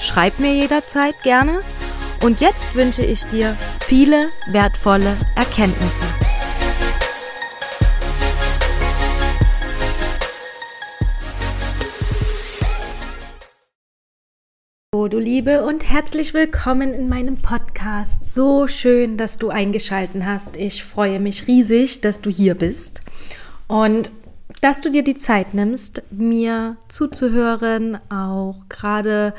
Schreib mir jederzeit gerne. Und jetzt wünsche ich dir viele wertvolle Erkenntnisse. Oh, du Liebe und herzlich willkommen in meinem Podcast. So schön, dass du eingeschalten hast. Ich freue mich riesig, dass du hier bist. Und dass du dir die Zeit nimmst, mir zuzuhören, auch gerade,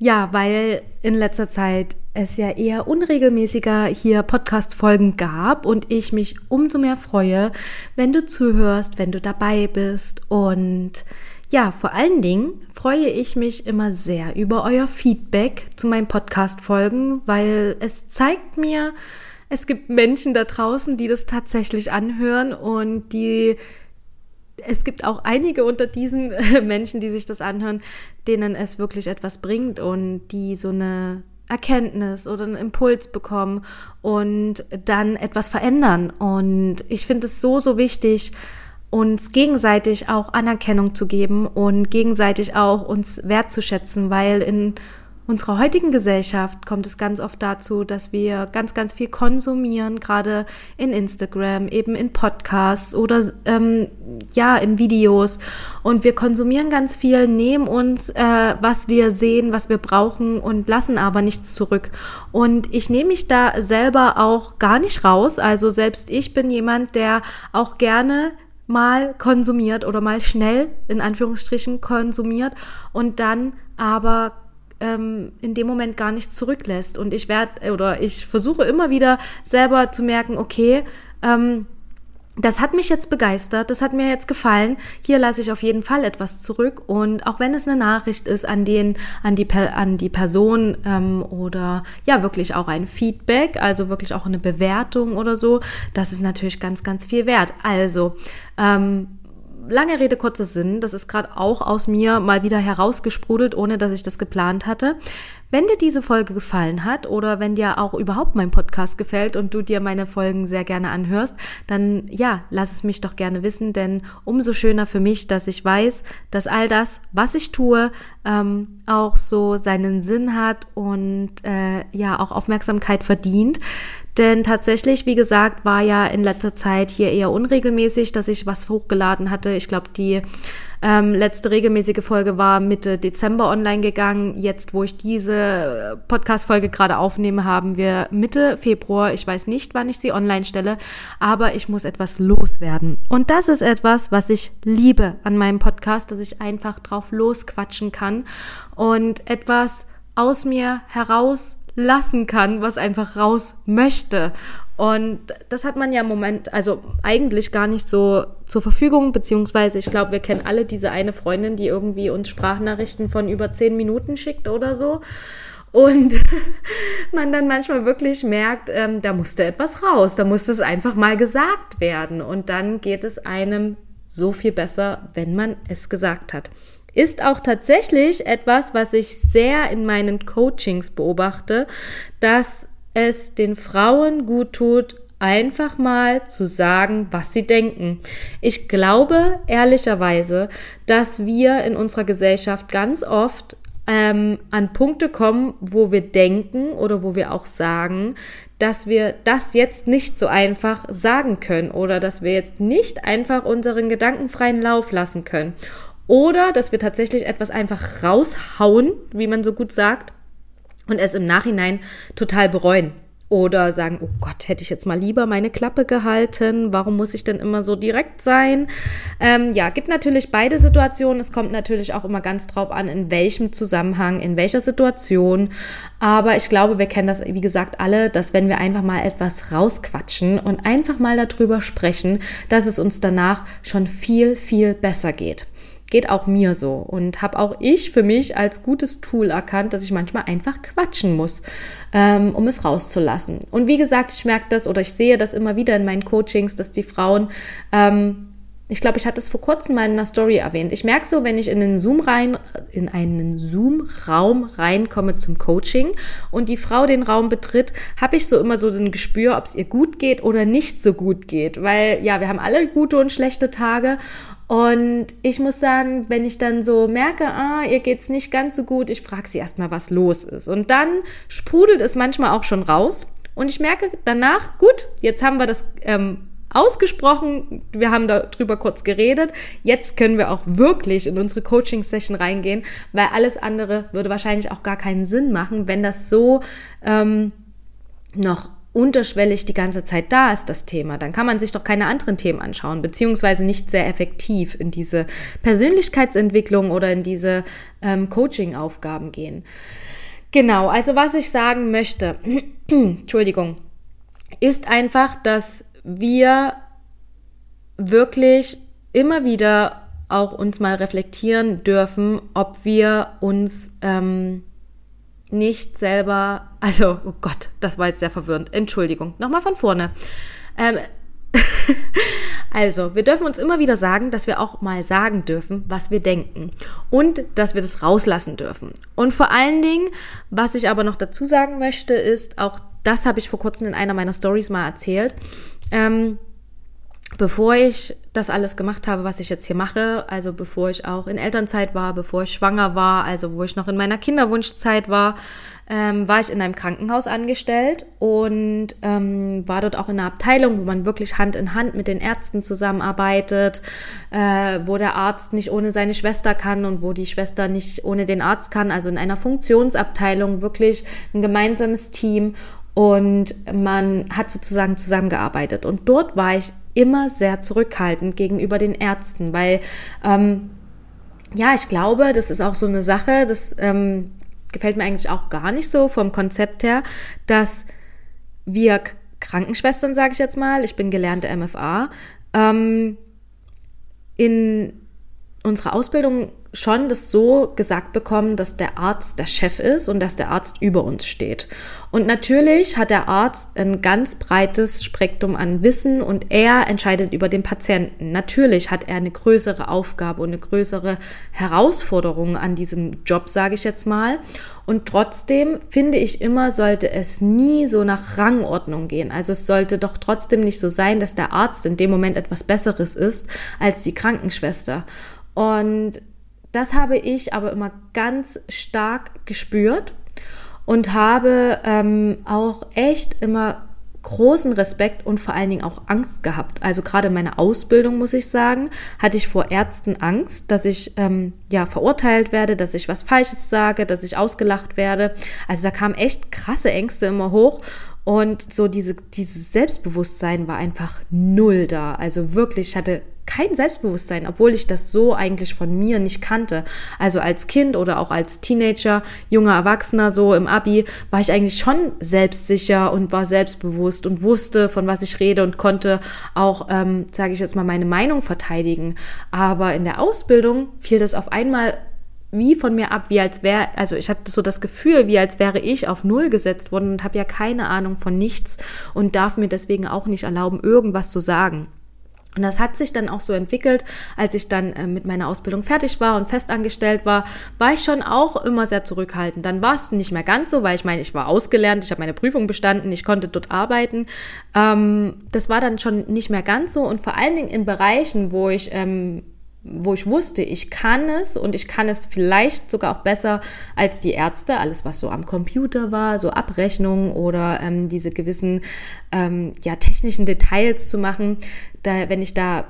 ja, weil in letzter Zeit es ja eher unregelmäßiger hier Podcast-Folgen gab und ich mich umso mehr freue, wenn du zuhörst, wenn du dabei bist. Und ja, vor allen Dingen freue ich mich immer sehr über euer Feedback zu meinen Podcast-Folgen, weil es zeigt mir, es gibt Menschen da draußen, die das tatsächlich anhören und die es gibt auch einige unter diesen Menschen, die sich das anhören, denen es wirklich etwas bringt und die so eine Erkenntnis oder einen Impuls bekommen und dann etwas verändern. Und ich finde es so, so wichtig, uns gegenseitig auch Anerkennung zu geben und gegenseitig auch uns wertzuschätzen, weil in unserer heutigen Gesellschaft kommt es ganz oft dazu, dass wir ganz, ganz viel konsumieren, gerade in Instagram, eben in Podcasts oder ähm, ja, in Videos. Und wir konsumieren ganz viel, nehmen uns, äh, was wir sehen, was wir brauchen und lassen aber nichts zurück. Und ich nehme mich da selber auch gar nicht raus. Also selbst ich bin jemand, der auch gerne mal konsumiert oder mal schnell in Anführungsstrichen konsumiert und dann aber ähm, in dem Moment gar nicht zurücklässt. Und ich werde oder ich versuche immer wieder selber zu merken, okay, ähm, das hat mich jetzt begeistert, das hat mir jetzt gefallen. Hier lasse ich auf jeden Fall etwas zurück. Und auch wenn es eine Nachricht ist an den, an die, an die Person ähm, oder ja, wirklich auch ein Feedback, also wirklich auch eine Bewertung oder so, das ist natürlich ganz, ganz viel wert. Also, ähm, lange Rede, kurzer Sinn. Das ist gerade auch aus mir mal wieder herausgesprudelt, ohne dass ich das geplant hatte. Wenn dir diese Folge gefallen hat oder wenn dir auch überhaupt mein Podcast gefällt und du dir meine Folgen sehr gerne anhörst, dann ja, lass es mich doch gerne wissen, denn umso schöner für mich, dass ich weiß, dass all das, was ich tue, ähm, auch so seinen Sinn hat und äh, ja auch Aufmerksamkeit verdient. Denn tatsächlich, wie gesagt, war ja in letzter Zeit hier eher unregelmäßig, dass ich was hochgeladen hatte. Ich glaube, die ähm, letzte regelmäßige Folge war Mitte Dezember online gegangen. Jetzt, wo ich diese äh, Podcast-Folge gerade aufnehme, haben wir Mitte Februar. Ich weiß nicht, wann ich sie online stelle, aber ich muss etwas loswerden. Und das ist etwas, was ich liebe an meinem Podcast, dass ich einfach drauf losquatschen kann und etwas aus mir heraus lassen kann, was einfach raus möchte. Und das hat man ja im Moment, also eigentlich gar nicht so zur Verfügung, beziehungsweise ich glaube, wir kennen alle diese eine Freundin, die irgendwie uns Sprachnachrichten von über zehn Minuten schickt oder so. Und man dann manchmal wirklich merkt, ähm, da musste etwas raus, da musste es einfach mal gesagt werden. Und dann geht es einem so viel besser, wenn man es gesagt hat ist auch tatsächlich etwas, was ich sehr in meinen Coachings beobachte, dass es den Frauen gut tut, einfach mal zu sagen, was sie denken. Ich glaube ehrlicherweise, dass wir in unserer Gesellschaft ganz oft ähm, an Punkte kommen, wo wir denken oder wo wir auch sagen, dass wir das jetzt nicht so einfach sagen können oder dass wir jetzt nicht einfach unseren gedankenfreien Lauf lassen können. Oder dass wir tatsächlich etwas einfach raushauen, wie man so gut sagt, und es im Nachhinein total bereuen. Oder sagen, oh Gott, hätte ich jetzt mal lieber meine Klappe gehalten. Warum muss ich denn immer so direkt sein? Ähm, ja, gibt natürlich beide Situationen. Es kommt natürlich auch immer ganz drauf an, in welchem Zusammenhang, in welcher Situation. Aber ich glaube, wir kennen das, wie gesagt, alle, dass wenn wir einfach mal etwas rausquatschen und einfach mal darüber sprechen, dass es uns danach schon viel, viel besser geht. Geht auch mir so und habe auch ich für mich als gutes Tool erkannt, dass ich manchmal einfach quatschen muss, ähm, um es rauszulassen. Und wie gesagt, ich merke das oder ich sehe das immer wieder in meinen Coachings, dass die Frauen ähm, ich glaube, ich hatte es vor kurzem mal in einer Story erwähnt. Ich merke so, wenn ich in den Zoom rein, in einen Zoom-Raum reinkomme zum Coaching und die Frau den Raum betritt, habe ich so immer so ein Gespür, ob es ihr gut geht oder nicht so gut geht. Weil ja, wir haben alle gute und schlechte Tage. Und ich muss sagen, wenn ich dann so merke, ah, ihr geht's nicht ganz so gut, ich frage sie erstmal, was los ist. Und dann sprudelt es manchmal auch schon raus. Und ich merke danach, gut, jetzt haben wir das ähm, ausgesprochen, wir haben darüber kurz geredet. Jetzt können wir auch wirklich in unsere Coaching-Session reingehen, weil alles andere würde wahrscheinlich auch gar keinen Sinn machen, wenn das so ähm, noch unterschwellig die ganze Zeit da ist, das Thema. Dann kann man sich doch keine anderen Themen anschauen, beziehungsweise nicht sehr effektiv in diese Persönlichkeitsentwicklung oder in diese ähm, Coaching-Aufgaben gehen. Genau, also was ich sagen möchte, Entschuldigung, ist einfach, dass wir wirklich immer wieder auch uns mal reflektieren dürfen, ob wir uns ähm, nicht selber, also, oh Gott, das war jetzt sehr verwirrend. Entschuldigung, nochmal von vorne. Ähm, also, wir dürfen uns immer wieder sagen, dass wir auch mal sagen dürfen, was wir denken und dass wir das rauslassen dürfen. Und vor allen Dingen, was ich aber noch dazu sagen möchte, ist, auch das habe ich vor kurzem in einer meiner Stories mal erzählt, ähm, bevor ich das alles gemacht habe, was ich jetzt hier mache, also bevor ich auch in Elternzeit war, bevor ich schwanger war, also wo ich noch in meiner Kinderwunschzeit war, ähm, war ich in einem Krankenhaus angestellt und ähm, war dort auch in einer Abteilung, wo man wirklich Hand in Hand mit den Ärzten zusammenarbeitet, äh, wo der Arzt nicht ohne seine Schwester kann und wo die Schwester nicht ohne den Arzt kann, also in einer Funktionsabteilung wirklich ein gemeinsames Team und man hat sozusagen zusammengearbeitet. Und dort war ich immer sehr zurückhaltend gegenüber den Ärzten, weil ähm, ja, ich glaube, das ist auch so eine Sache, das ähm, gefällt mir eigentlich auch gar nicht so vom Konzept her, dass wir Krankenschwestern, sage ich jetzt mal, ich bin gelernte MFA, ähm, in unserer Ausbildung schon das so gesagt bekommen, dass der Arzt der Chef ist und dass der Arzt über uns steht. Und natürlich hat der Arzt ein ganz breites Spektrum an Wissen und er entscheidet über den Patienten. Natürlich hat er eine größere Aufgabe und eine größere Herausforderung an diesem Job, sage ich jetzt mal. Und trotzdem finde ich immer, sollte es nie so nach Rangordnung gehen. Also es sollte doch trotzdem nicht so sein, dass der Arzt in dem Moment etwas Besseres ist als die Krankenschwester. Und das habe ich aber immer ganz stark gespürt und habe ähm, auch echt immer großen Respekt und vor allen Dingen auch Angst gehabt. Also gerade in meiner Ausbildung, muss ich sagen, hatte ich vor Ärzten Angst, dass ich ähm, ja verurteilt werde, dass ich was Falsches sage, dass ich ausgelacht werde. Also da kamen echt krasse Ängste immer hoch und so diese, dieses Selbstbewusstsein war einfach null da. Also wirklich, ich hatte kein Selbstbewusstsein, obwohl ich das so eigentlich von mir nicht kannte. Also als Kind oder auch als Teenager, junger Erwachsener, so im Abi, war ich eigentlich schon selbstsicher und war selbstbewusst und wusste, von was ich rede und konnte auch, ähm, sage ich jetzt mal, meine Meinung verteidigen. Aber in der Ausbildung fiel das auf einmal wie von mir ab, wie als wäre, also ich hatte so das Gefühl, wie als wäre ich auf Null gesetzt worden und habe ja keine Ahnung von nichts und darf mir deswegen auch nicht erlauben, irgendwas zu sagen. Und das hat sich dann auch so entwickelt, als ich dann äh, mit meiner Ausbildung fertig war und festangestellt war, war ich schon auch immer sehr zurückhaltend. Dann war es nicht mehr ganz so, weil ich meine, ich war ausgelernt, ich habe meine Prüfung bestanden, ich konnte dort arbeiten. Ähm, das war dann schon nicht mehr ganz so und vor allen Dingen in Bereichen, wo ich ähm, wo ich wusste, ich kann es und ich kann es vielleicht sogar auch besser als die Ärzte, alles was so am Computer war, so Abrechnungen oder ähm, diese gewissen ähm, ja, technischen Details zu machen, da, wenn ich da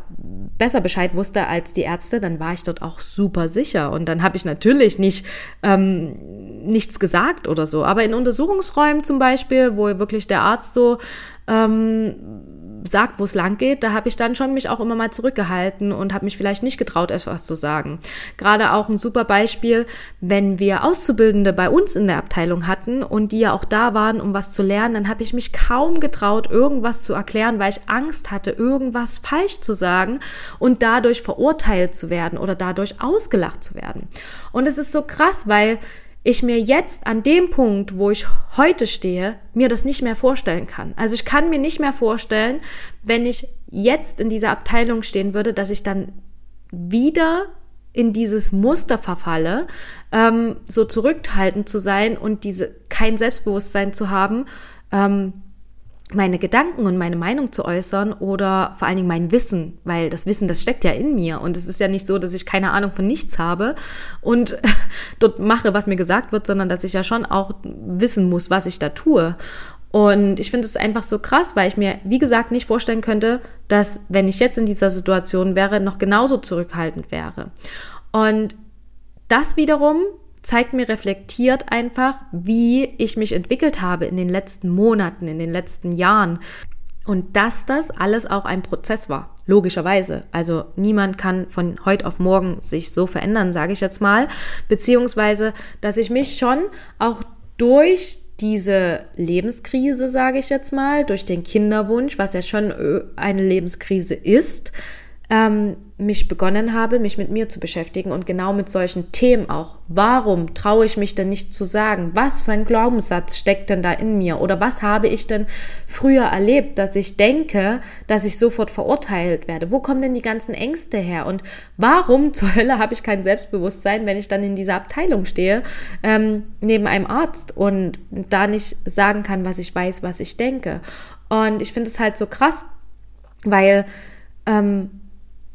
besser Bescheid wusste als die Ärzte, dann war ich dort auch super sicher. Und dann habe ich natürlich nicht ähm, nichts gesagt oder so, aber in Untersuchungsräumen zum Beispiel, wo wirklich der Arzt so ähm, sagt, wo es lang geht, da habe ich dann schon mich auch immer mal zurückgehalten und habe mich vielleicht nicht getraut, etwas zu sagen. Gerade auch ein super Beispiel, wenn wir Auszubildende bei uns in der Abteilung hatten und die ja auch da waren, um was zu lernen, dann habe ich mich kaum getraut, irgendwas zu erklären, weil ich Angst hatte, irgendwas falsch zu sagen und dadurch verurteilt zu werden oder dadurch ausgelacht zu werden. Und es ist so krass, weil ich mir jetzt an dem Punkt, wo ich heute stehe, mir das nicht mehr vorstellen kann. Also ich kann mir nicht mehr vorstellen, wenn ich jetzt in dieser Abteilung stehen würde, dass ich dann wieder in dieses Muster verfalle, ähm, so zurückhaltend zu sein und diese kein Selbstbewusstsein zu haben, ähm, meine Gedanken und meine Meinung zu äußern oder vor allen Dingen mein Wissen, weil das Wissen, das steckt ja in mir und es ist ja nicht so, dass ich keine Ahnung von nichts habe und dort mache, was mir gesagt wird, sondern dass ich ja schon auch wissen muss, was ich da tue. Und ich finde es einfach so krass, weil ich mir, wie gesagt, nicht vorstellen könnte, dass, wenn ich jetzt in dieser Situation wäre, noch genauso zurückhaltend wäre. Und das wiederum zeigt mir reflektiert einfach, wie ich mich entwickelt habe in den letzten Monaten, in den letzten Jahren. Und dass das alles auch ein Prozess war, logischerweise. Also niemand kann von heute auf morgen sich so verändern, sage ich jetzt mal. Beziehungsweise, dass ich mich schon auch durch diese Lebenskrise, sage ich jetzt mal, durch den Kinderwunsch, was ja schon äh, eine Lebenskrise ist, ähm, mich begonnen habe, mich mit mir zu beschäftigen und genau mit solchen Themen auch. Warum traue ich mich denn nicht zu sagen? Was für ein Glaubenssatz steckt denn da in mir? Oder was habe ich denn früher erlebt, dass ich denke, dass ich sofort verurteilt werde? Wo kommen denn die ganzen Ängste her? Und warum zur Hölle habe ich kein Selbstbewusstsein, wenn ich dann in dieser Abteilung stehe, ähm, neben einem Arzt und da nicht sagen kann, was ich weiß, was ich denke? Und ich finde es halt so krass, weil ähm,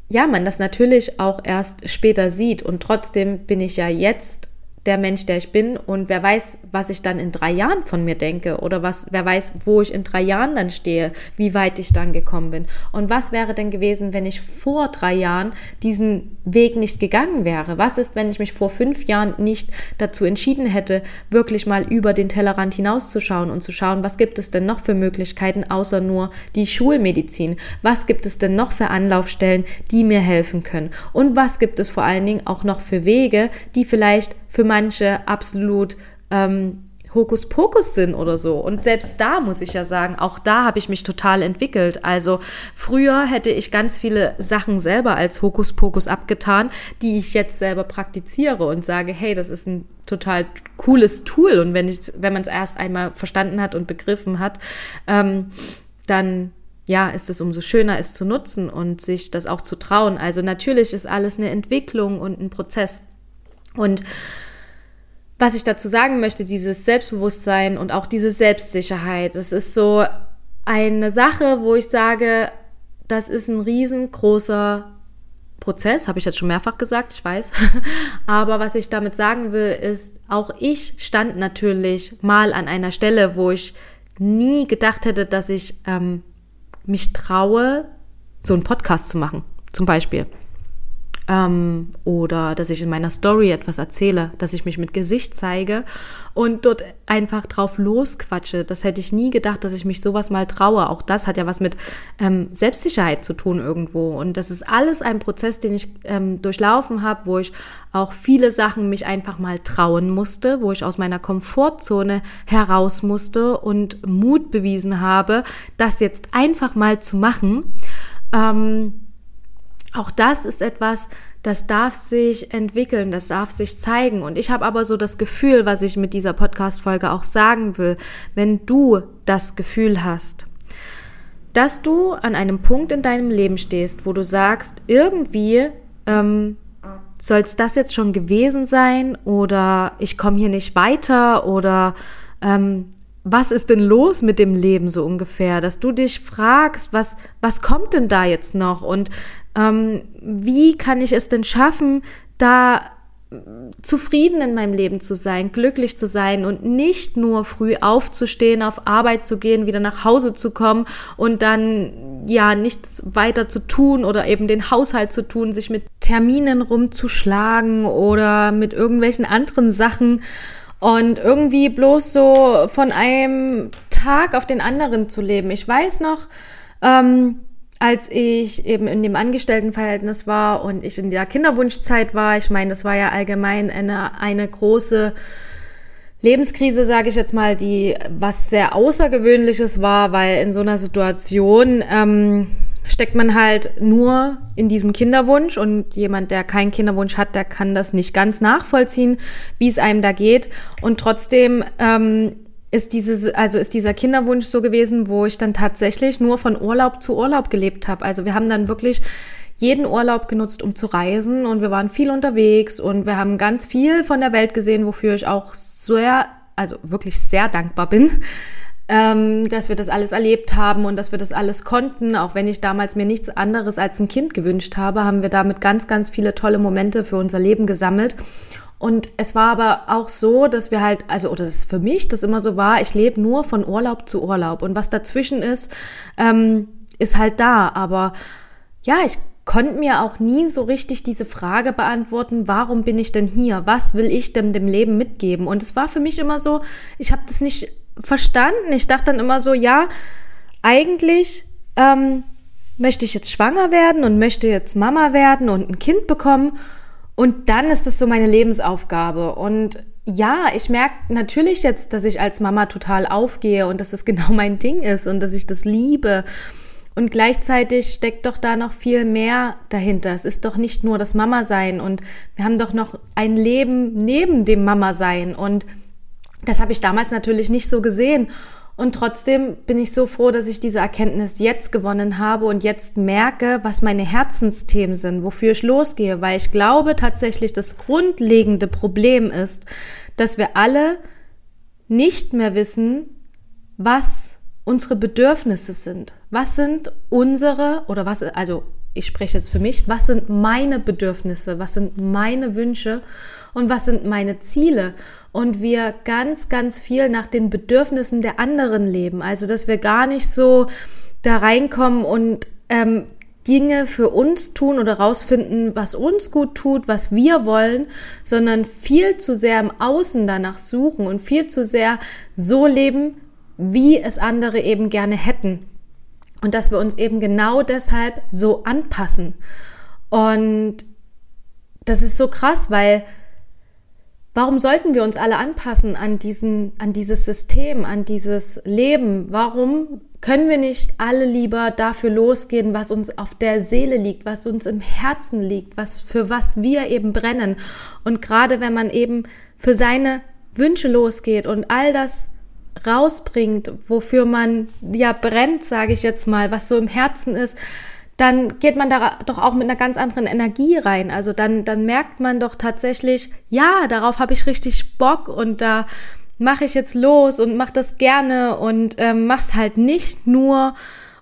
ja, man das natürlich auch erst später sieht. Und trotzdem bin ich ja jetzt der Mensch, der ich bin und wer weiß, was ich dann in drei Jahren von mir denke oder was, wer weiß, wo ich in drei Jahren dann stehe, wie weit ich dann gekommen bin. Und was wäre denn gewesen, wenn ich vor drei Jahren diesen Weg nicht gegangen wäre? Was ist, wenn ich mich vor fünf Jahren nicht dazu entschieden hätte, wirklich mal über den Tellerrand hinauszuschauen und zu schauen, was gibt es denn noch für Möglichkeiten außer nur die Schulmedizin? Was gibt es denn noch für Anlaufstellen, die mir helfen können? Und was gibt es vor allen Dingen auch noch für Wege, die vielleicht für manche absolut ähm, Hokuspokus sind oder so. Und selbst da muss ich ja sagen, auch da habe ich mich total entwickelt. Also früher hätte ich ganz viele Sachen selber als Hokuspokus abgetan, die ich jetzt selber praktiziere und sage, hey, das ist ein total cooles Tool. Und wenn, wenn man es erst einmal verstanden hat und begriffen hat, ähm, dann ja, ist es umso schöner, es zu nutzen und sich das auch zu trauen. Also natürlich ist alles eine Entwicklung und ein Prozess. Und was ich dazu sagen möchte, dieses Selbstbewusstsein und auch diese Selbstsicherheit, das ist so eine Sache, wo ich sage, das ist ein riesengroßer Prozess, habe ich jetzt schon mehrfach gesagt, ich weiß. Aber was ich damit sagen will, ist, auch ich stand natürlich mal an einer Stelle, wo ich nie gedacht hätte, dass ich ähm, mich traue, so einen Podcast zu machen, zum Beispiel ähm, oder dass ich in meiner Story etwas erzähle, dass ich mich mit Gesicht zeige und dort einfach drauf losquatsche. Das hätte ich nie gedacht, dass ich mich sowas mal traue. Auch das hat ja was mit ähm, Selbstsicherheit zu tun irgendwo. Und das ist alles ein Prozess, den ich ähm, durchlaufen habe, wo ich auch viele Sachen mich einfach mal trauen musste, wo ich aus meiner Komfortzone heraus musste und Mut bewiesen habe, das jetzt einfach mal zu machen. Ähm, auch das ist etwas, das darf sich entwickeln, das darf sich zeigen. Und ich habe aber so das Gefühl, was ich mit dieser Podcast-Folge auch sagen will, wenn du das Gefühl hast, dass du an einem Punkt in deinem Leben stehst, wo du sagst, irgendwie ähm, soll es das jetzt schon gewesen sein oder ich komme hier nicht weiter oder ähm, was ist denn los mit dem Leben so ungefähr, dass du dich fragst, was, was kommt denn da jetzt noch? Und ähm, wie kann ich es denn schaffen, da zufrieden in meinem Leben zu sein, glücklich zu sein und nicht nur früh aufzustehen, auf Arbeit zu gehen, wieder nach Hause zu kommen und dann ja nichts weiter zu tun oder eben den Haushalt zu tun, sich mit Terminen rumzuschlagen oder mit irgendwelchen anderen Sachen und irgendwie bloß so von einem Tag auf den anderen zu leben. Ich weiß noch, Ähm, als ich eben in dem Angestelltenverhältnis war und ich in der Kinderwunschzeit war, ich meine, das war ja allgemein eine, eine große Lebenskrise, sage ich jetzt mal, die was sehr Außergewöhnliches war, weil in so einer Situation ähm, steckt man halt nur in diesem Kinderwunsch und jemand, der keinen Kinderwunsch hat, der kann das nicht ganz nachvollziehen, wie es einem da geht. Und trotzdem ähm, ist dieses, also ist dieser Kinderwunsch so gewesen, wo ich dann tatsächlich nur von Urlaub zu Urlaub gelebt habe. Also wir haben dann wirklich jeden Urlaub genutzt, um zu reisen und wir waren viel unterwegs und wir haben ganz viel von der Welt gesehen, wofür ich auch sehr, also wirklich sehr dankbar bin, ähm, dass wir das alles erlebt haben und dass wir das alles konnten. Auch wenn ich damals mir nichts anderes als ein Kind gewünscht habe, haben wir damit ganz, ganz viele tolle Momente für unser Leben gesammelt. Und es war aber auch so, dass wir halt, also, oder das für mich das immer so war, ich lebe nur von Urlaub zu Urlaub. Und was dazwischen ist, ähm, ist halt da. Aber ja, ich konnte mir auch nie so richtig diese Frage beantworten, warum bin ich denn hier? Was will ich denn dem Leben mitgeben? Und es war für mich immer so, ich habe das nicht verstanden. Ich dachte dann immer so, ja, eigentlich ähm, möchte ich jetzt schwanger werden und möchte jetzt Mama werden und ein Kind bekommen. Und dann ist das so meine Lebensaufgabe. Und ja, ich merke natürlich jetzt, dass ich als Mama total aufgehe und dass es genau mein Ding ist und dass ich das liebe. Und gleichzeitig steckt doch da noch viel mehr dahinter. Es ist doch nicht nur das Mama-Sein und wir haben doch noch ein Leben neben dem Mama-Sein. Und das habe ich damals natürlich nicht so gesehen. Und trotzdem bin ich so froh, dass ich diese Erkenntnis jetzt gewonnen habe und jetzt merke, was meine Herzensthemen sind, wofür ich losgehe, weil ich glaube tatsächlich, das grundlegende Problem ist, dass wir alle nicht mehr wissen, was unsere Bedürfnisse sind. Was sind unsere oder was, also ich spreche jetzt für mich, was sind meine Bedürfnisse, was sind meine Wünsche und was sind meine Ziele? Und wir ganz, ganz viel nach den Bedürfnissen der anderen leben. Also, dass wir gar nicht so da reinkommen und ähm, Dinge für uns tun oder rausfinden, was uns gut tut, was wir wollen, sondern viel zu sehr im Außen danach suchen und viel zu sehr so leben, wie es andere eben gerne hätten. Und dass wir uns eben genau deshalb so anpassen. Und das ist so krass, weil warum sollten wir uns alle anpassen an diesen, an dieses System, an dieses Leben? Warum können wir nicht alle lieber dafür losgehen, was uns auf der Seele liegt, was uns im Herzen liegt, was, für was wir eben brennen? Und gerade wenn man eben für seine Wünsche losgeht und all das rausbringt, wofür man ja brennt, sage ich jetzt mal, was so im Herzen ist, dann geht man da doch auch mit einer ganz anderen Energie rein. Also dann, dann merkt man doch tatsächlich, ja, darauf habe ich richtig Bock und da mache ich jetzt los und mache das gerne und ähm, mach's halt nicht nur,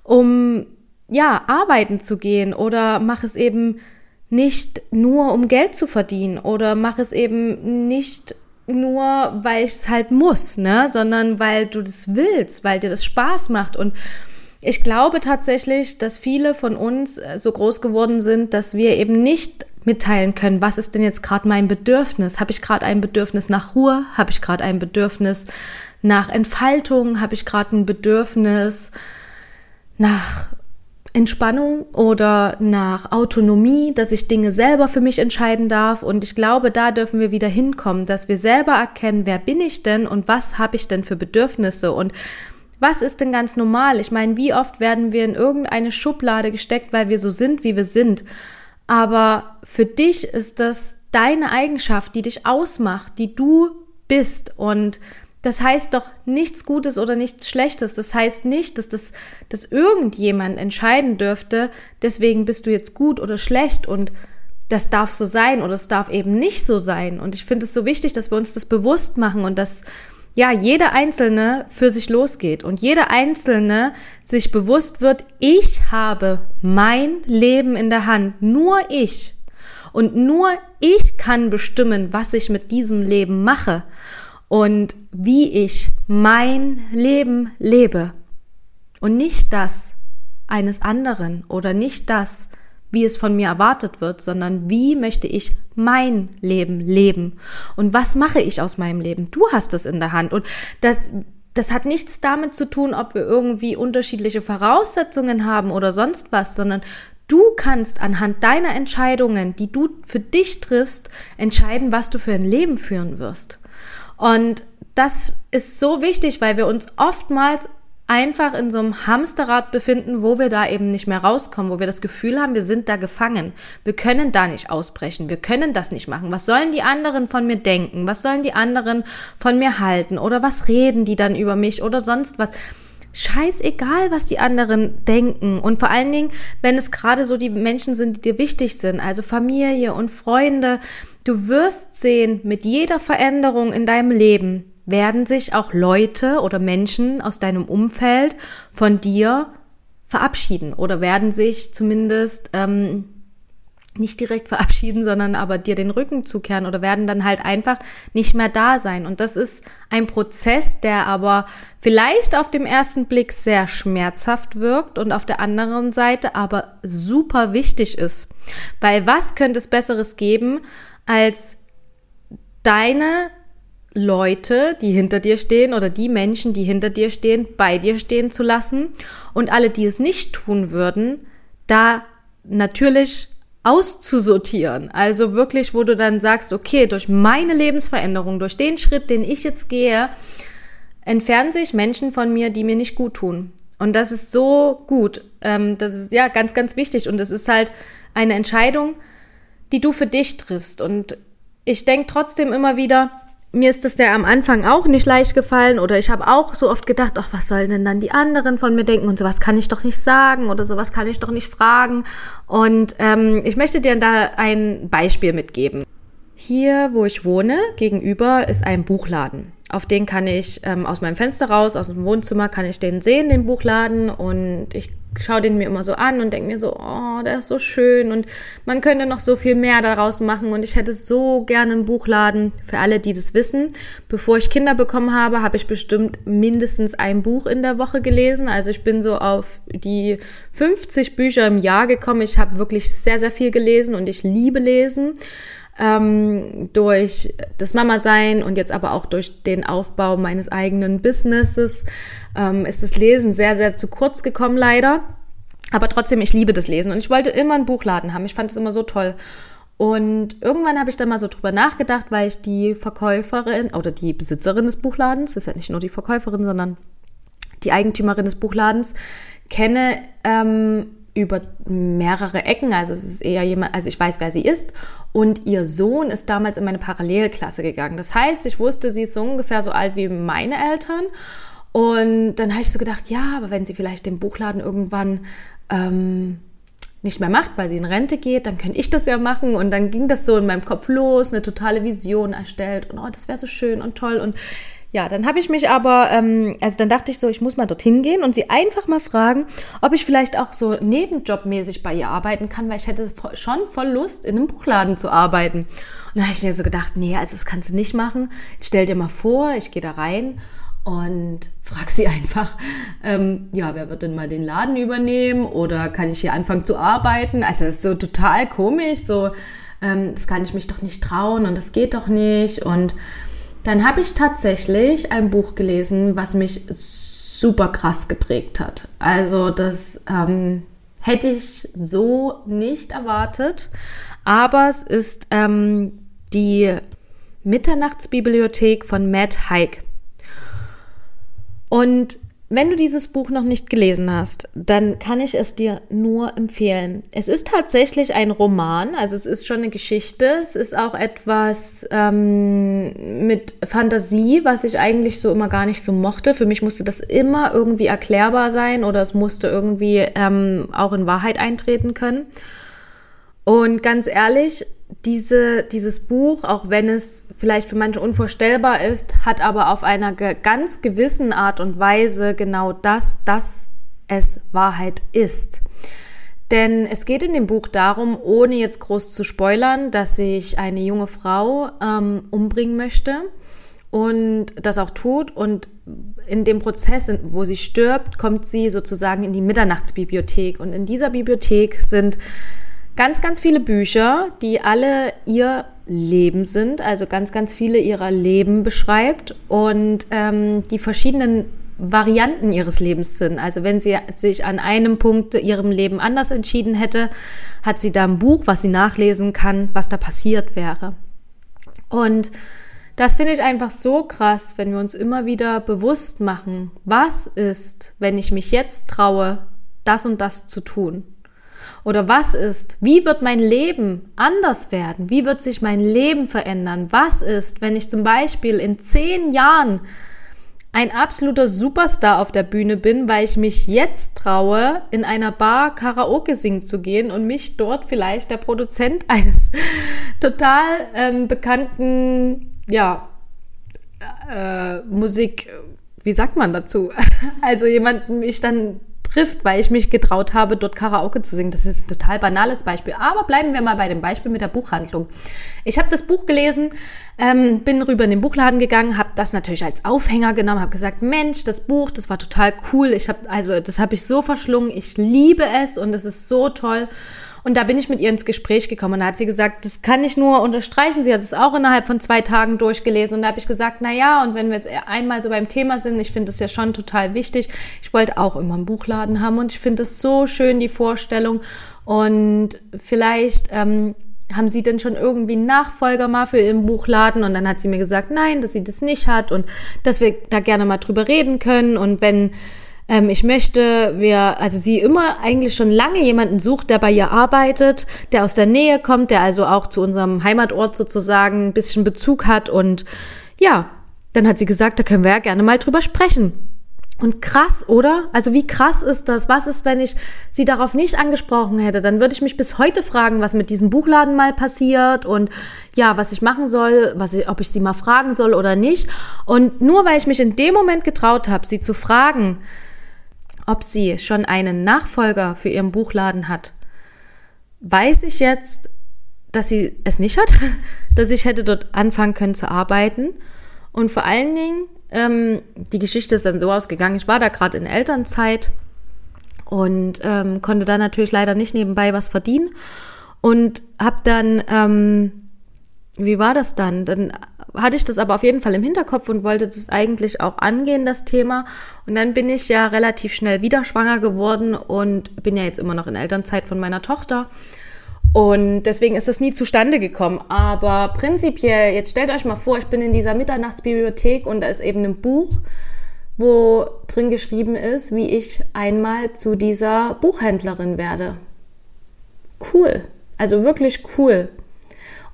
um ja arbeiten zu gehen oder mach es eben nicht nur um Geld zu verdienen oder mach es eben nicht nur, weil ich es halt muss, ne, sondern weil du das willst, weil dir das Spaß macht und ich glaube tatsächlich, dass viele von uns äh, so groß geworden sind, dass wir eben nicht mitteilen können, was ist denn jetzt gerade mein Bedürfnis? Habe ich gerade ein Bedürfnis nach Ruhe? Habe ich gerade ein Bedürfnis nach Entfaltung? Habe ich gerade ein Bedürfnis nach Entspannung oder nach Autonomie, dass ich Dinge selber für mich entscheiden darf. Und ich glaube, da dürfen wir wieder hinkommen, dass wir selber erkennen, wer bin ich denn und was habe ich denn für Bedürfnisse und was ist denn ganz normal? Ich meine, wie oft werden wir in irgendeine Schublade gesteckt, weil wir so sind, wie wir sind? Aber für dich ist das deine Eigenschaft, die dich ausmacht, die du bist. Und das heißt doch nichts Gutes oder nichts Schlechtes. Das heißt nicht, dass, das, dass irgendjemand entscheiden dürfte, deswegen bist du jetzt gut oder schlecht und das darf so sein oder es darf eben nicht so sein. Und ich finde es so wichtig, dass wir uns das bewusst machen und dass ja jeder Einzelne für sich losgeht und jeder Einzelne sich bewusst wird, ich habe mein Leben in der Hand, nur ich. Und nur ich kann bestimmen, was ich mit diesem Leben mache und wie ich mein Leben lebe und nicht das eines anderen oder nicht das, wie es von mir erwartet wird, sondern wie möchte ich mein Leben leben und was mache ich aus meinem Leben? Du hast es in der Hand und das das hat nichts damit zu tun, ob wir irgendwie unterschiedliche Voraussetzungen haben oder sonst was, sondern du kannst anhand deiner Entscheidungen, die du für dich triffst, entscheiden, was du für ein Leben führen wirst. Und das ist so wichtig, weil wir uns oftmals einfach in so einem Hamsterrad befinden, wo wir da eben nicht mehr rauskommen, wo wir das Gefühl haben, wir sind da gefangen. Wir können da nicht ausbrechen, wir können das nicht machen. Was sollen die anderen von mir denken? Was sollen die anderen von mir halten? Oder was reden die dann über mich oder sonst was? Scheißegal, was die anderen denken. Und vor allen Dingen, wenn es gerade so die Menschen sind, die dir wichtig sind, also Familie und Freunde, du wirst sehen, mit jeder Veränderung in deinem Leben, werden sich auch Leute oder Menschen aus deinem Umfeld von dir verabschieden oder werden sich zumindest ähm, nicht direkt verabschieden, sondern aber dir den Rücken zukehren oder werden dann halt einfach nicht mehr da sein. Und das ist ein Prozess, der aber vielleicht auf dem ersten Blick sehr schmerzhaft wirkt und auf der anderen Seite aber super wichtig ist. Weil was könnte es Besseres geben, als deine Leute, die hinter dir stehen oder die Menschen, die hinter dir stehen, bei dir stehen zu lassen und alle, die es nicht tun würden, da natürlich auszusortieren. Also wirklich, wo du dann sagst, okay, durch meine Lebensveränderung, durch den Schritt, den ich jetzt gehe, entfernen sich Menschen von mir, die mir nicht gut tun. Und das ist so gut. Ähm, das ist ja ganz, ganz wichtig. Und es ist halt eine Entscheidung, die du für dich triffst. Und ich denke trotzdem immer wieder, mir ist das ja am Anfang auch nicht leicht gefallen oder ich habe auch so oft gedacht, ach, was sollen denn dann die anderen von mir denken und sowas kann ich doch nicht sagen oder sowas kann ich doch nicht fragen. Und ähm, ich möchte dir da ein Beispiel mitgeben. Hier, wo ich wohne, gegenüber ist ein Buchladen. Auf den kann ich ähm, aus meinem Fenster raus, aus dem Wohnzimmer, kann ich den sehen, den Buchladen. Und ich schaue den mir immer so an und denke mir so, oh, der ist so schön und man könnte noch so viel mehr daraus machen. Und ich hätte so gerne einen Buchladen. Für alle, die das wissen, bevor ich Kinder bekommen habe, habe ich bestimmt mindestens ein Buch in der Woche gelesen. Also ich bin so auf die 50 Bücher im Jahr gekommen. Ich habe wirklich sehr, sehr viel gelesen und ich liebe lesen ähm, durch das Mama-Sein und jetzt aber auch durch den Aufbau meines eigenen Businesses ähm, ist das Lesen sehr, sehr zu kurz gekommen, leider. Aber trotzdem, ich liebe das Lesen und ich wollte immer einen Buchladen haben. Ich fand es immer so toll. Und irgendwann habe ich dann mal so drüber nachgedacht, weil ich die Verkäuferin oder die Besitzerin des Buchladens, ist ja nicht nur die Verkäuferin, sondern die Eigentümerin des Buchladens, kenne ähm, über mehrere Ecken. Also es ist eher jemand, also ich weiß, wer sie ist. Und ihr Sohn ist damals in meine Parallelklasse gegangen. Das heißt, ich wusste, sie ist so ungefähr so alt wie meine Eltern. Und dann habe ich so gedacht, ja, aber wenn sie vielleicht den Buchladen irgendwann ähm, nicht mehr macht, weil sie in Rente geht, dann könnte ich das ja machen. Und dann ging das so in meinem Kopf los, eine totale Vision erstellt. Und oh, das wäre so schön und toll. Und ja, dann habe ich mich aber, ähm, also dann dachte ich so, ich muss mal dorthin gehen und sie einfach mal fragen, ob ich vielleicht auch so nebenjobmäßig bei ihr arbeiten kann, weil ich hätte schon voll Lust, in einem Buchladen zu arbeiten. Und dann habe ich mir so gedacht, nee, also das kannst du nicht machen. Stell dir mal vor, ich gehe da rein und frag sie einfach, ähm, ja, wer wird denn mal den Laden übernehmen oder kann ich hier anfangen zu arbeiten? Also das ist so total komisch, so, ähm, das kann ich mich doch nicht trauen und das geht doch nicht und dann habe ich tatsächlich ein Buch gelesen, was mich super krass geprägt hat. Also das ähm, hätte ich so nicht erwartet, aber es ist ähm, die Mitternachtsbibliothek von Matt Haig. Und wenn du dieses Buch noch nicht gelesen hast, dann kann ich es dir nur empfehlen. Es ist tatsächlich ein Roman, also es ist schon eine Geschichte. Es ist auch etwas ähm, mit Fantasie, was ich eigentlich so immer gar nicht so mochte. Für mich musste das immer irgendwie erklärbar sein oder es musste irgendwie ähm, auch in Wahrheit eintreten können. Und ganz ehrlich, diese, dieses Buch, auch wenn es vielleicht für manche unvorstellbar ist, hat aber auf einer ganz gewissen Art und Weise genau das, dass es Wahrheit ist. Denn es geht in dem Buch darum, ohne jetzt groß zu spoilern, dass sich eine junge Frau ähm, umbringen möchte und das auch tut. Und in dem Prozess, wo sie stirbt, kommt sie sozusagen in die Mitternachtsbibliothek. Und in dieser Bibliothek sind ganz, ganz viele Bücher, die alle ihr Leben sind, also ganz, ganz viele ihrer Leben beschreibt und ähm, die verschiedenen Varianten ihres Lebens sind. Also wenn sie sich an einem Punkt ihrem Leben anders entschieden hätte, hat sie da ein Buch, was sie nachlesen kann, was da passiert wäre. Und das finde ich einfach so krass, wenn wir uns immer wieder bewusst machen, was ist, wenn ich mich jetzt traue, das und das zu tun. Oder was ist, wie wird mein Leben anders werden? Wie wird sich mein Leben verändern? Was ist, wenn ich zum Beispiel in zehn Jahren ein absoluter Superstar auf der Bühne bin, weil ich mich jetzt traue, in einer Bar Karaoke singen zu gehen und mich dort vielleicht der Produzent eines total ähm, bekannten, ja, äh, Musik, wie sagt man dazu? Also jemanden mich dann trifft, weil ich mich getraut habe, dort Karaoke zu singen. Das ist ein total banales Beispiel. Aber bleiben wir mal bei dem Beispiel mit der Buchhandlung. Ich habe das Buch gelesen, ähm, bin rüber in den Buchladen gegangen, habe das natürlich als Aufhänger genommen, habe gesagt, Mensch, das Buch, das war total cool. Ich habe also das habe ich so verschlungen. Ich liebe es und es ist so toll. Und da bin ich mit ihr ins Gespräch gekommen und da hat sie gesagt, das kann ich nur unterstreichen. Sie hat es auch innerhalb von zwei Tagen durchgelesen und da habe ich gesagt, na ja, und wenn wir jetzt einmal so beim Thema sind, ich finde es ja schon total wichtig. Ich wollte auch immer einen Buchladen haben und ich finde es so schön, die Vorstellung. Und vielleicht ähm, haben Sie denn schon irgendwie einen Nachfolger mal für Ihren Buchladen? Und dann hat sie mir gesagt, nein, dass sie das nicht hat und dass wir da gerne mal drüber reden können. Und wenn ähm, ich möchte, wir, also sie immer eigentlich schon lange jemanden sucht, der bei ihr arbeitet, der aus der Nähe kommt, der also auch zu unserem Heimatort sozusagen ein bisschen Bezug hat. Und ja, dann hat sie gesagt, da können wir ja gerne mal drüber sprechen. Und krass, oder? Also wie krass ist das? Was ist, wenn ich sie darauf nicht angesprochen hätte? Dann würde ich mich bis heute fragen, was mit diesem Buchladen mal passiert und ja, was ich machen soll, was ich, ob ich sie mal fragen soll oder nicht. Und nur weil ich mich in dem Moment getraut habe, sie zu fragen, ob sie schon einen Nachfolger für ihren Buchladen hat, weiß ich jetzt, dass sie es nicht hat, dass ich hätte dort anfangen können zu arbeiten. Und vor allen Dingen, ähm, die Geschichte ist dann so ausgegangen, ich war da gerade in Elternzeit und ähm, konnte da natürlich leider nicht nebenbei was verdienen. Und habe dann, ähm, wie war das dann? Dann hatte ich das aber auf jeden Fall im Hinterkopf und wollte das eigentlich auch angehen, das Thema. Und dann bin ich ja relativ schnell wieder schwanger geworden und bin ja jetzt immer noch in Elternzeit von meiner Tochter. Und deswegen ist das nie zustande gekommen. Aber prinzipiell, jetzt stellt euch mal vor, ich bin in dieser Mitternachtsbibliothek und da ist eben ein Buch, wo drin geschrieben ist, wie ich einmal zu dieser Buchhändlerin werde. Cool. Also wirklich cool.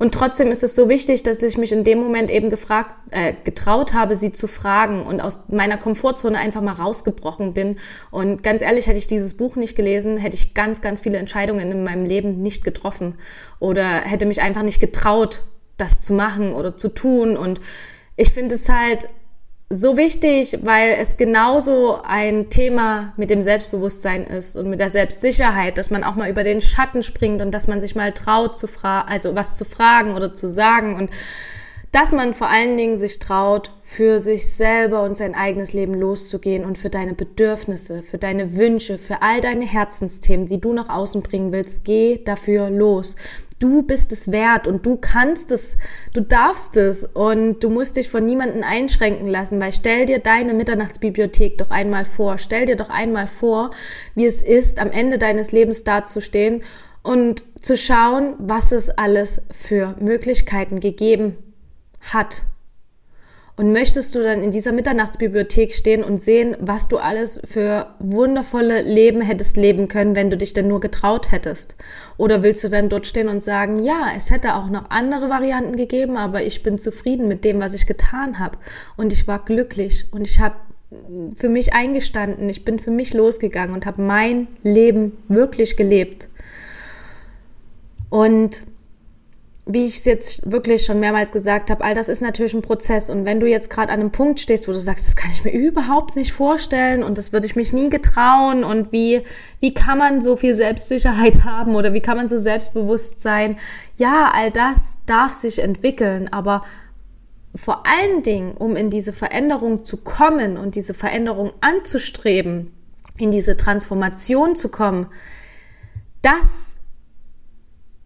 Und trotzdem ist es so wichtig, dass ich mich in dem Moment eben gefragt, äh, getraut habe, sie zu fragen und aus meiner Komfortzone einfach mal rausgebrochen bin. Und ganz ehrlich, hätte ich dieses Buch nicht gelesen, hätte ich ganz, ganz viele Entscheidungen in meinem Leben nicht getroffen oder hätte mich einfach nicht getraut, das zu machen oder zu tun. Und ich finde es halt so wichtig, weil es genauso ein Thema mit dem Selbstbewusstsein ist und mit der Selbstsicherheit, dass man auch mal über den Schatten springt und dass man sich mal traut zu fragen, also was zu fragen oder zu sagen und dass man vor allen Dingen sich traut, für sich selber und sein eigenes Leben loszugehen und für deine Bedürfnisse, für deine Wünsche, für all deine Herzensthemen, die du nach außen bringen willst, geh dafür los. Du bist es wert und du kannst es, du darfst es und du musst dich von niemandem einschränken lassen, weil stell dir deine Mitternachtsbibliothek doch einmal vor, stell dir doch einmal vor, wie es ist, am Ende deines Lebens dazustehen und zu schauen, was es alles für Möglichkeiten gegeben hat und möchtest du dann in dieser Mitternachtsbibliothek stehen und sehen, was du alles für wundervolle Leben hättest leben können, wenn du dich denn nur getraut hättest? Oder willst du dann dort stehen und sagen, ja, es hätte auch noch andere Varianten gegeben, aber ich bin zufrieden mit dem, was ich getan habe. Und ich war glücklich und ich habe für mich eingestanden, ich bin für mich losgegangen und habe mein Leben wirklich gelebt. Und wie ich es jetzt wirklich schon mehrmals gesagt habe, all das ist natürlich ein Prozess. Und wenn du jetzt gerade an einem Punkt stehst, wo du sagst, das kann ich mir überhaupt nicht vorstellen und das würde ich mich nie getrauen und wie, wie kann man so viel Selbstsicherheit haben oder wie kann man so selbstbewusst sein? Ja, all das darf sich entwickeln, aber vor allen Dingen, um in diese Veränderung zu kommen und diese Veränderung anzustreben, in diese Transformation zu kommen, das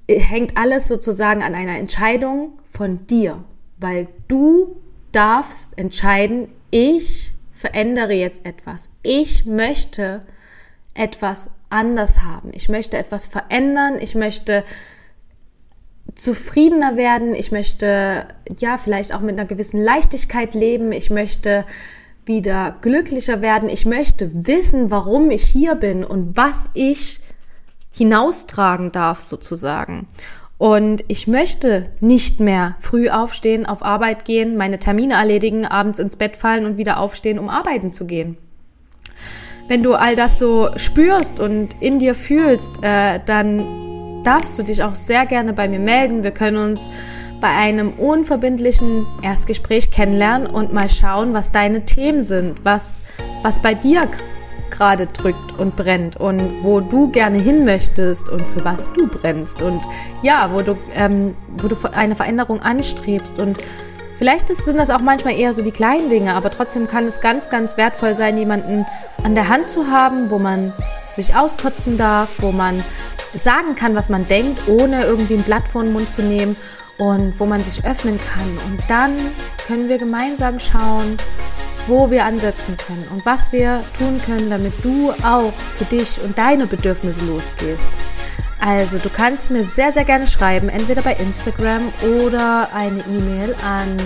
hängt alles sozusagen an einer Entscheidung von dir, weil du darfst entscheiden, ich verändere jetzt etwas. Ich möchte etwas anders haben. Ich möchte etwas verändern. Ich möchte zufriedener werden. Ich möchte ja vielleicht auch mit einer gewissen Leichtigkeit leben. Ich möchte wieder glücklicher werden. Ich möchte wissen, warum ich hier bin und was ich hinaustragen darf sozusagen. Und ich möchte nicht mehr früh aufstehen, auf Arbeit gehen, meine Termine erledigen, abends ins Bett fallen und wieder aufstehen, um arbeiten zu gehen. Wenn du all das so spürst und in dir fühlst, äh, dann darfst du dich auch sehr gerne bei mir melden. Wir können uns bei einem unverbindlichen Erstgespräch kennenlernen und mal schauen, was deine Themen sind, was, was bei dir gerade drückt und brennt und wo du gerne hin möchtest und für was du brennst und ja, wo du, ähm, wo du eine Veränderung anstrebst und vielleicht ist, sind das auch manchmal eher so die kleinen Dinge, aber trotzdem kann es ganz, ganz wertvoll sein, jemanden an der Hand zu haben, wo man sich auskotzen darf, wo man sagen kann, was man denkt, ohne irgendwie ein Blatt vor den Mund zu nehmen und wo man sich öffnen kann. Und dann können wir gemeinsam schauen, wo wir ansetzen können und was wir tun können, damit du auch für dich und deine Bedürfnisse losgehst. Also, du kannst mir sehr, sehr gerne schreiben, entweder bei Instagram oder eine E-Mail an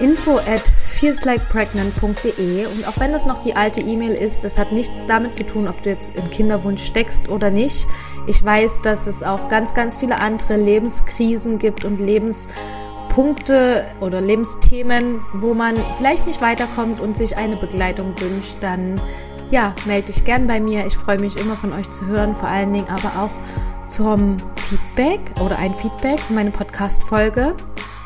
info at feelslikepregnant.de und auch wenn das noch die alte E-Mail ist, das hat nichts damit zu tun, ob du jetzt im Kinderwunsch steckst oder nicht. Ich weiß, dass es auch ganz, ganz viele andere Lebenskrisen gibt und Lebens Punkte oder Lebensthemen, wo man vielleicht nicht weiterkommt und sich eine Begleitung wünscht, dann ja, melde dich gern bei mir. Ich freue mich immer von euch zu hören, vor allen Dingen aber auch zum Feedback oder ein Feedback für meine Podcast-Folge.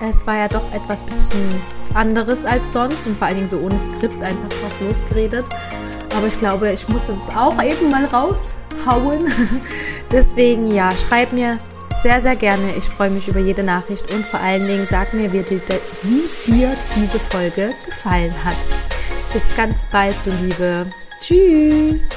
Es war ja doch etwas bisschen anderes als sonst und vor allen Dingen so ohne Skript einfach drauf losgeredet. Aber ich glaube, ich musste das auch eben mal raushauen. Deswegen ja, schreib mir sehr, sehr gerne. Ich freue mich über jede Nachricht und vor allen Dingen sag mir, wie dir, wie dir diese Folge gefallen hat. Bis ganz bald, du Liebe. Tschüss.